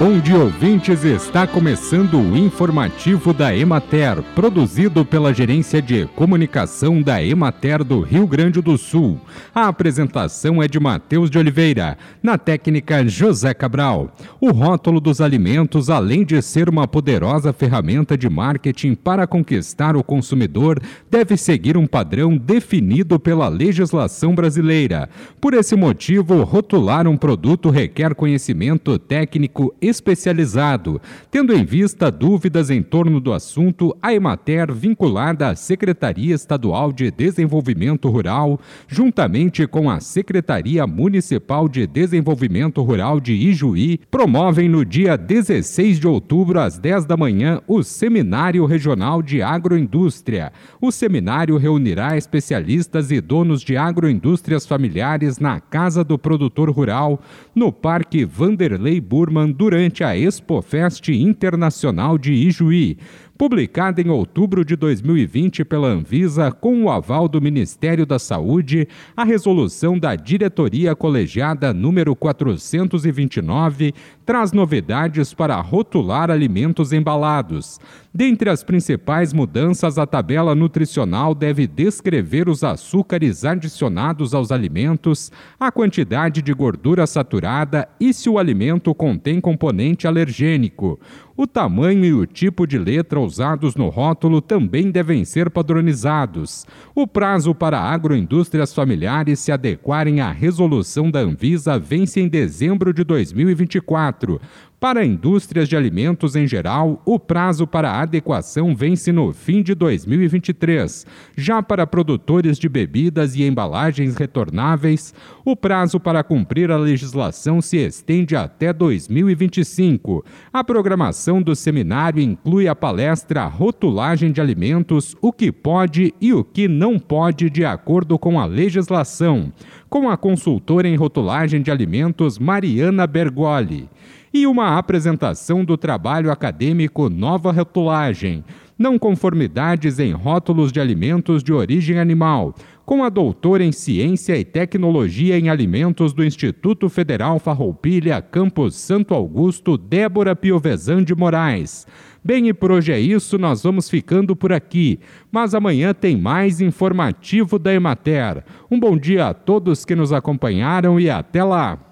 Bom dia, ouvintes. Está começando o informativo da Emater, produzido pela Gerência de Comunicação da Emater do Rio Grande do Sul. A apresentação é de Matheus de Oliveira, na técnica José Cabral. O rótulo dos alimentos, além de ser uma poderosa ferramenta de marketing para conquistar o consumidor, deve seguir um padrão definido pela legislação brasileira. Por esse motivo, rotular um produto requer conhecimento técnico e especializado. Tendo em vista dúvidas em torno do assunto, a Emater, vinculada à Secretaria Estadual de Desenvolvimento Rural, juntamente com a Secretaria Municipal de Desenvolvimento Rural de Ijuí, promovem no dia 16 de outubro, às 10 da manhã, o Seminário Regional de Agroindústria. O seminário reunirá especialistas e donos de agroindústrias familiares na Casa do Produtor Rural, no Parque Vanderlei Burman, durante durante a ExpoFest Internacional de Ijuí publicada em outubro de 2020 pela Anvisa com o aval do Ministério da Saúde, a resolução da Diretoria Colegiada número 429 traz novidades para rotular alimentos embalados. Dentre as principais mudanças, a tabela nutricional deve descrever os açúcares adicionados aos alimentos, a quantidade de gordura saturada e se o alimento contém componente alergênico. O tamanho e o tipo de letra usados no rótulo também devem ser padronizados. O prazo para agroindústrias familiares se adequarem à resolução da Anvisa vence em dezembro de 2024. Para indústrias de alimentos em geral, o prazo para adequação vence no fim de 2023. Já para produtores de bebidas e embalagens retornáveis, o prazo para cumprir a legislação se estende até 2025. A programação do seminário inclui a palestra Rotulagem de Alimentos: o que pode e o que não pode de acordo com a legislação, com a consultora em rotulagem de alimentos Mariana Bergoli e uma apresentação do trabalho acadêmico Nova Rotulagem, não conformidades em rótulos de alimentos de origem animal, com a doutora em Ciência e Tecnologia em Alimentos do Instituto Federal Farroupilha, Campus Santo Augusto, Débora Piovesan de Moraes. Bem, e por hoje é isso, nós vamos ficando por aqui. Mas amanhã tem mais informativo da Emater. Um bom dia a todos que nos acompanharam e até lá!